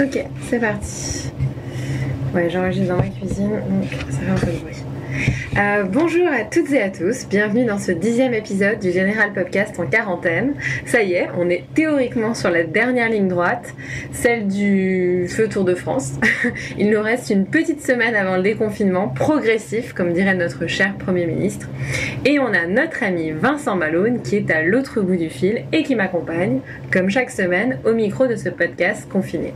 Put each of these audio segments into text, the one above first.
Ok, c'est parti. Ouais, j'enregistre dans ma cuisine, donc ça fait un peu de bruit. Euh, bonjour à toutes et à tous, bienvenue dans ce dixième épisode du Général Podcast en quarantaine. Ça y est, on est théoriquement sur la dernière ligne droite, celle du feu Tour de France. Il nous reste une petite semaine avant le déconfinement progressif, comme dirait notre cher Premier ministre. Et on a notre ami Vincent Malone qui est à l'autre bout du fil et qui m'accompagne, comme chaque semaine, au micro de ce podcast confiné.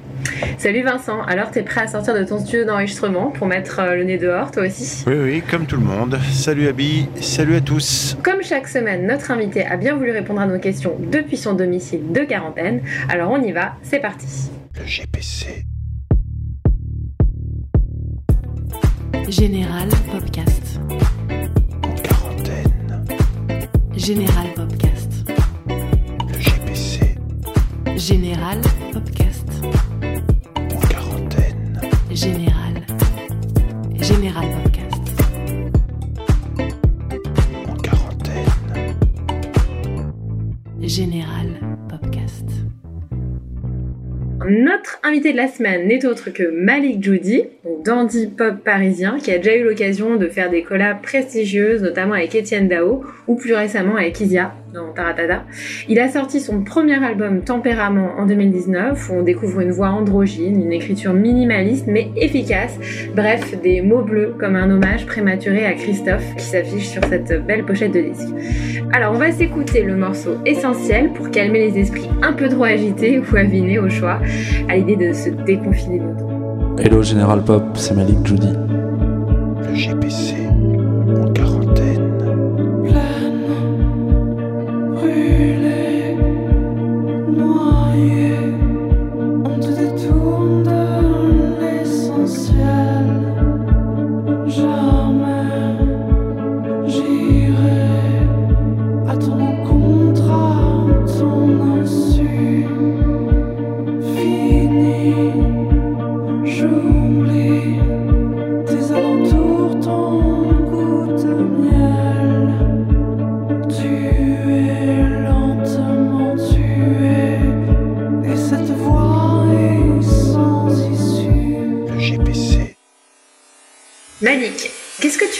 Salut Vincent, alors t'es prêt à sortir de ton studio d'enregistrement pour mettre euh, le nez dehors toi aussi? Oui, oui, comme tout le monde. Salut Abby, salut à tous. Comme chaque semaine, notre invité a bien voulu répondre à nos questions depuis son domicile de quarantaine. Alors on y va, c'est parti. Le GPC. Général Podcast. En quarantaine. Général Podcast. Le GPC. Général Podcast. En quarantaine. Général. Général Podcast. Général. Notre invité de la semaine n'est autre que Malik Judy, dandy pop parisien, qui a déjà eu l'occasion de faire des collabs prestigieuses, notamment avec Étienne Dao, ou plus récemment avec Isia dans. Il a sorti son premier album Tempérament en 2019, où on découvre une voix androgyne, une écriture minimaliste mais efficace, bref, des mots bleus comme un hommage prématuré à Christophe qui s'affiche sur cette belle pochette de disque. Alors on va s'écouter le morceau essentiel pour calmer les esprits un peu trop agités ou avinés au choix, à l'idée de se déconfiner bientôt. Hello Général Pop, c'est Malik Judy. Le GPC.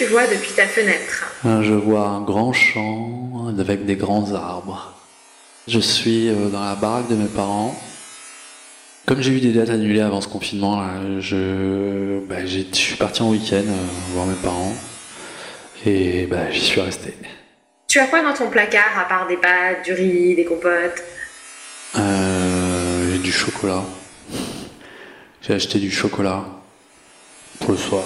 Vois depuis ta fenêtre Euh, Je vois un grand champ avec des grands arbres. Je suis euh, dans la baraque de mes parents. Comme j'ai eu des dates annulées avant ce confinement, là, je, bah, je suis parti en week-end euh, voir mes parents et bah, j'y suis resté. Tu as quoi dans ton placard à part des pâtes, du riz, des compotes? Euh, j'ai du chocolat. J'ai acheté du chocolat pour le soir.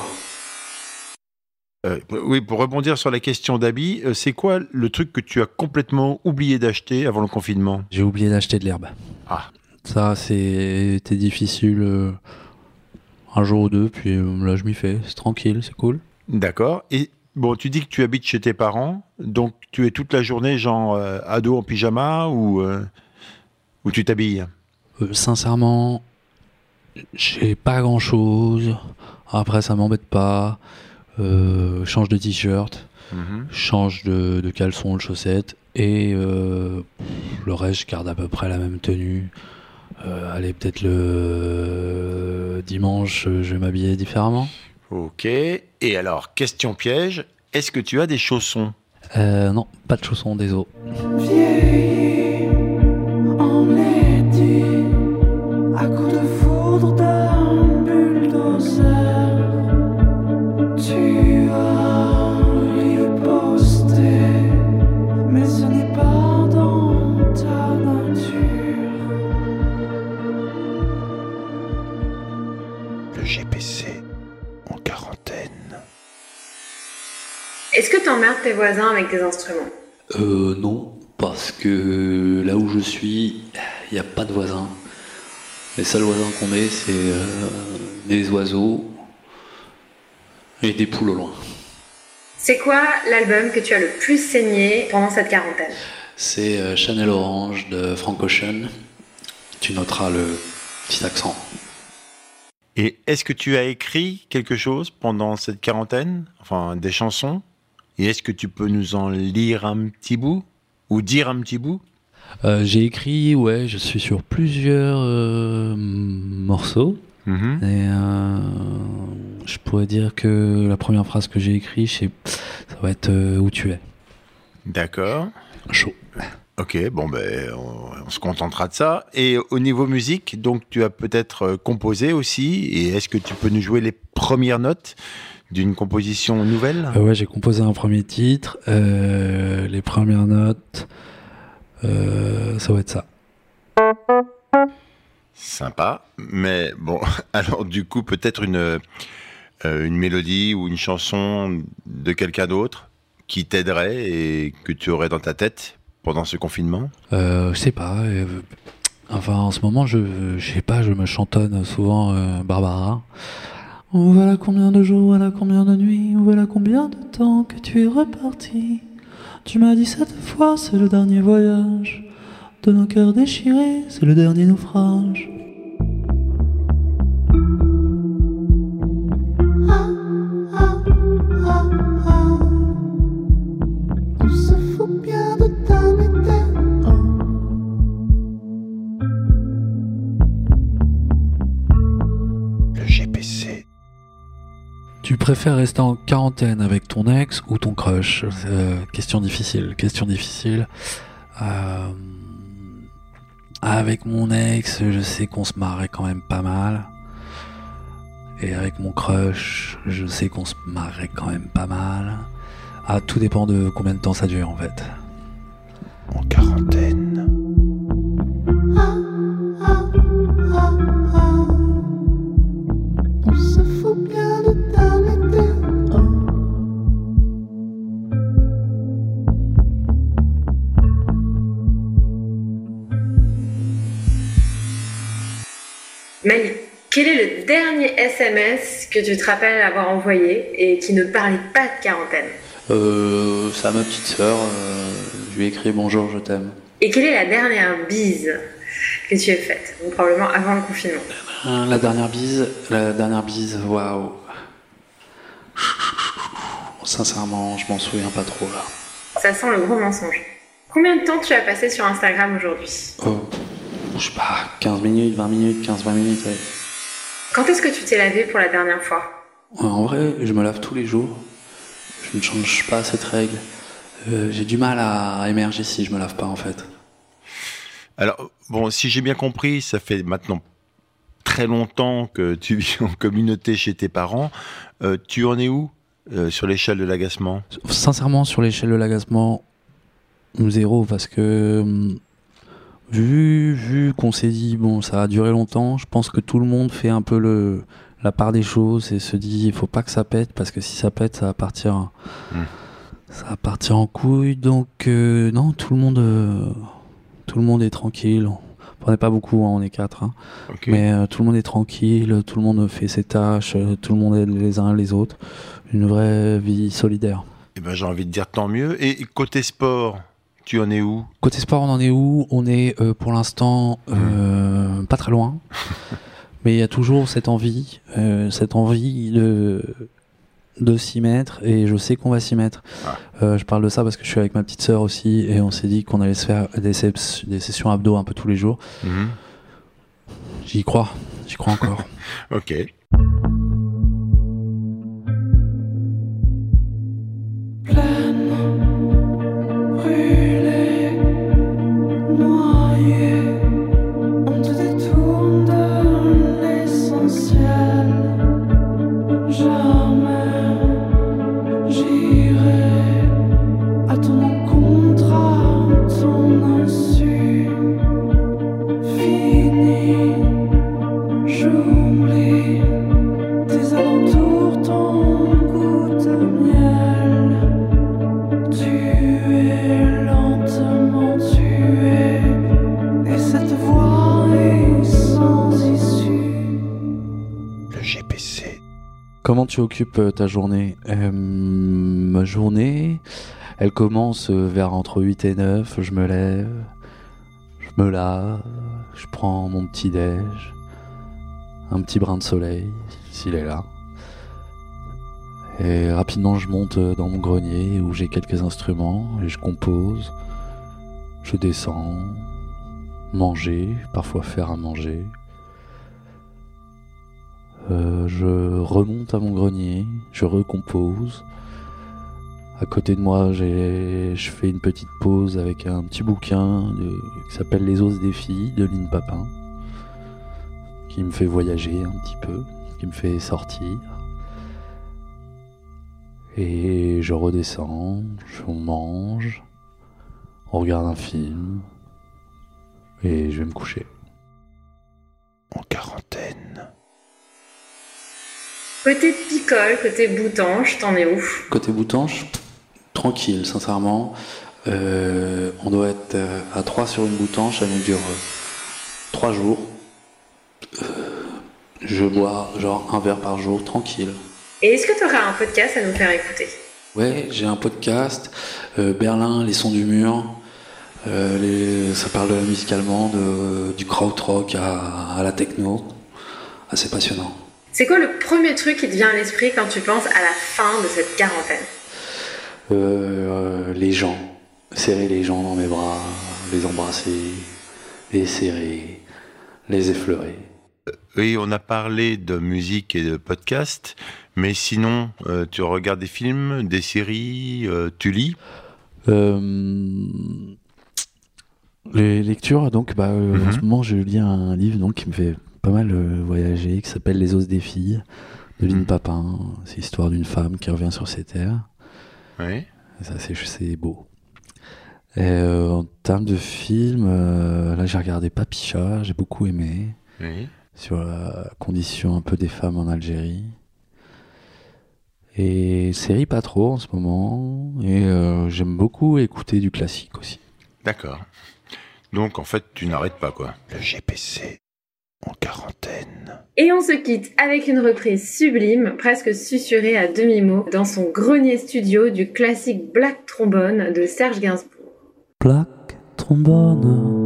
Euh, oui, pour rebondir sur la question d'Abby, euh, c'est quoi le truc que tu as complètement oublié d'acheter avant le confinement? J'ai oublié d'acheter de l'herbe. Ah. Ça, c'était difficile euh, un jour ou deux, puis euh, là, je m'y fais. C'est tranquille, c'est cool. D'accord. Et bon, tu dis que tu habites chez tes parents, donc tu es toute la journée genre ado en pyjama ou, ou tu t'habilles? Sincèrement, j'ai pas grand chose. Après, ça m'embête pas. Euh, change de t-shirt, Mhm. change de, de caleçon, de chaussettes. Et euh, le reste, je garde à peu près la même tenue. Euh, allez, peut-être le dimanche, euh, je vais m'habiller différemment. Ok. Et alors, question piège, est-ce que tu as des chaussons? Euh, non, pas de chaussons, désolé. En quarantaine. Est-ce que t'emmerdes tes voisins avec tes instruments? Euh, non, parce que là où je suis, Il n'y a pas de voisins. Les seuls voisins qu'on ait, c'est euh, des oiseaux et des poules au loin. C'est quoi l'album que tu as le plus saigné pendant cette quarantaine? C'est euh, Chanel Orange de Frank Ocean. Tu noteras le petit accent. Et est-ce que tu as écrit quelque chose pendant cette quarantaine Enfin, des chansons? Et est-ce que tu peux nous en lire un petit bout Ou dire un petit bout? Euh, J'ai écrit, ouais, je suis sur plusieurs euh, morceaux. Mhm. Et euh, je pourrais dire que la première phrase que j'ai écrite, ça va être Où tu es. D'accord. Chaud. Ok, bon ben on, on se contentera de ça. Et au niveau musique, donc tu as peut-être euh, composé aussi. Et est-ce que tu peux nous jouer les premières notes d'une composition nouvelle? Euh, ouais, j'ai composé un premier titre. euh, les premières notes, euh, ça va être ça. Sympa. Mais bon, alors du coup peut-être une une mélodie ou une chanson de quelqu'un d'autre qui t'aiderait et que tu aurais dans ta tête? Pendant ce confinement. Euh, je sais pas. euh, enfin, en ce moment, je, je sais pas, je me chantonne souvent euh, Barbara. Oh, voilà combien de jours, voilà combien de nuits, voilà combien de temps que tu es reparti. Tu m'as dit cette fois, c'est le dernier voyage. De nos cœurs déchirés, c'est le dernier naufrage. Tu préfères rester en quarantaine avec ton ex ou ton crush? Euh, Question difficile, question difficile. Euh, avec mon ex, je sais qu'on se marrait quand même pas mal. Et avec mon crush, je sais qu'on se marrait quand même pas mal. Ah, tout dépend de combien de temps ça dure en fait. En quarantaine. Mali, quel est le dernier SMS que tu te rappelles avoir envoyé et qui ne parlait pas de quarantaine Euh, c'est à ma petite sœur. euh, je lui ai écrit bonjour, je t'aime. Et quelle est la dernière bise que tu as faite? Donc, Probablement avant le confinement. Euh, La dernière bise, la dernière bise, waouh. Sincèrement, je m'en souviens pas trop là. Ça sent le gros mensonge. Combien de temps tu as passé sur Instagram aujourd'hui? Oh, je sais pas, 15 minutes, 20 minutes, 15-20 minutes. ouais. Quand est-ce que tu t'es lavé pour la dernière fois? Ouais, En vrai, je me lave tous les jours. Je ne change pas cette règle. Euh, J'ai du mal à émerger si je me lave pas en fait. Alors, bon, si j'ai bien compris, ça fait maintenant très longtemps que tu vis en communauté chez tes parents. Euh, tu en es où euh, sur l'échelle de l'agacement? Sincèrement, sur l'échelle de l'agacement, zéro parce que hum, vu, vu qu'on s'est dit bon, ça a duré longtemps, je pense que tout le monde fait un peu le la part des choses et se dit il faut pas que ça pète parce que si ça pète, ça va partir, Hmm. ça va partir en couille. Donc euh, non, tout le monde, euh, tout le monde est tranquille. On n'est pas beaucoup, hein, on est quatre. hein. Mais euh, tout le monde est tranquille, tout le monde fait ses tâches, tout le monde aide les uns les autres. Une vraie vie solidaire. Eh ben, j'ai envie de dire tant mieux. Et côté sport, tu en es où? Côté sport, on en est où? On est euh, pour l'instant euh, pas très loin. Mais il y a toujours cette envie, euh, cette envie de, de s'y mettre et je sais qu'on va s'y mettre. Ah. Je parle de ça parce que je suis avec ma petite sœur aussi et on s'est dit qu'on allait se faire des, ses- des sessions abdos un peu tous les jours. Mhm. J'y crois, j'y crois encore. Ok. Tu occupes euh, ta journée? Euh, Ma journée, elle commence euh, vers entre 8 et 9. Je me lève, je me lave, je prends mon petit déj, un petit brin de soleil, s'il est là. Et rapidement, je monte dans mon grenier où j'ai quelques instruments et je compose. Je descends, manger, parfois faire à manger. Euh, je remonte à mon grenier, je recompose. À côté de moi, je fais une petite pause avec un petit bouquin qui s'appelle Les os des filles de Lynn Papin, qui me fait voyager un petit peu, qui me fait sortir. Et je redescends, je mange, on regarde un film, et je vais me coucher. En quarantaine. Côté picole, côté boutanche, t'en es où? Côté boutanche, tranquille, sincèrement. Euh, on doit être euh, à 3 sur une boutanche, elle nous dure 3 jours. Euh, je bois genre un verre par jour, tranquille. Et est-ce que tu auras un podcast à nous faire écouter? Ouais, j'ai un podcast, euh, Berlin, les sons du mur. Les- ça parle de, du krautrock à, à la techno. Assez passionnant. C'est quoi le premier truc qui te vient à l'esprit quand tu penses à la fin de cette quarantaine? Euh, euh, les gens, serrer les gens dans mes bras, les embrasser, les serrer, les effleurer. Oui, on a parlé de musique et de podcast, mais sinon, euh, tu regardes des films, des séries, euh, tu lis? Euh, les lectures, donc, bah, euh, en Mhm. ce moment, je lis un livre donc, qui me fait pas mal euh, voyager, qui s'appelle Les os des filles, de Lynn Mhm. Papin. C'est l'histoire d'une femme qui revient sur ces terres. Oui. Et ça, c'est, beau. Et, euh, en termes de films, euh, là, j'ai regardé Papicha, j'ai beaucoup aimé, oui. sur la condition un peu des femmes en Algérie. Et série pas trop en ce moment. Et euh, j'aime beaucoup écouter du classique aussi. D'accord. Donc, en fait, tu n'arrêtes pas, quoi. Le GPC en quarantaine. Et on se quitte avec une reprise sublime, presque susurrée à demi-mot, dans son grenier studio du classique Black Trombone de Serge Gainsbourg. Plaque, trombone,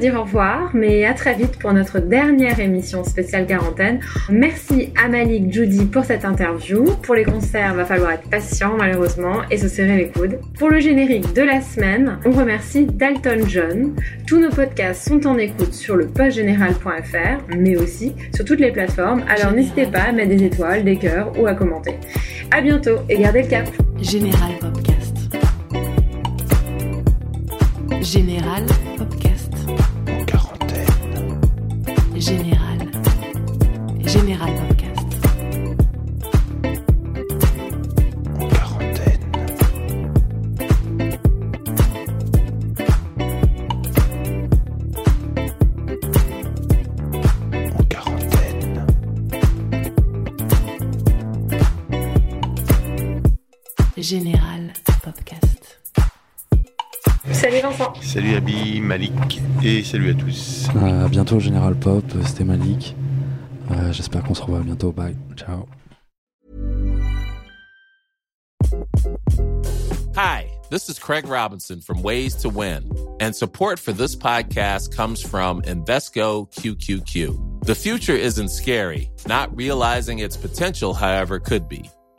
dire au revoir, mais à très vite pour notre dernière émission spéciale quarantaine. Merci à Malik Judy pour cette interview. Pour les concerts, va falloir être patient malheureusement et se serrer les coudes. Pour le générique de la semaine, on remercie Dalton John. Tous nos podcasts sont en écoute sur le postgénéral.fr, mais aussi sur toutes les plateformes. Alors n'hésitez pas à mettre des étoiles, des cœurs ou à commenter. À bientôt et gardez le cap. Général Podcast. Général Général. Général Podcast. En quarantaine. En quarantaine. Général Vincent. Salut Abby, Malik, et salut à tous. Euh, à bientôt Général Pop, euh, c'était Malik. Euh, J'espère qu'on se revoit bientôt. Bye, ciao. Hi, This is Craig Robinson from Ways to Win, and support for this podcast comes from Invesco QQQ. The future isn't scary, not realizing its potential, however, could be.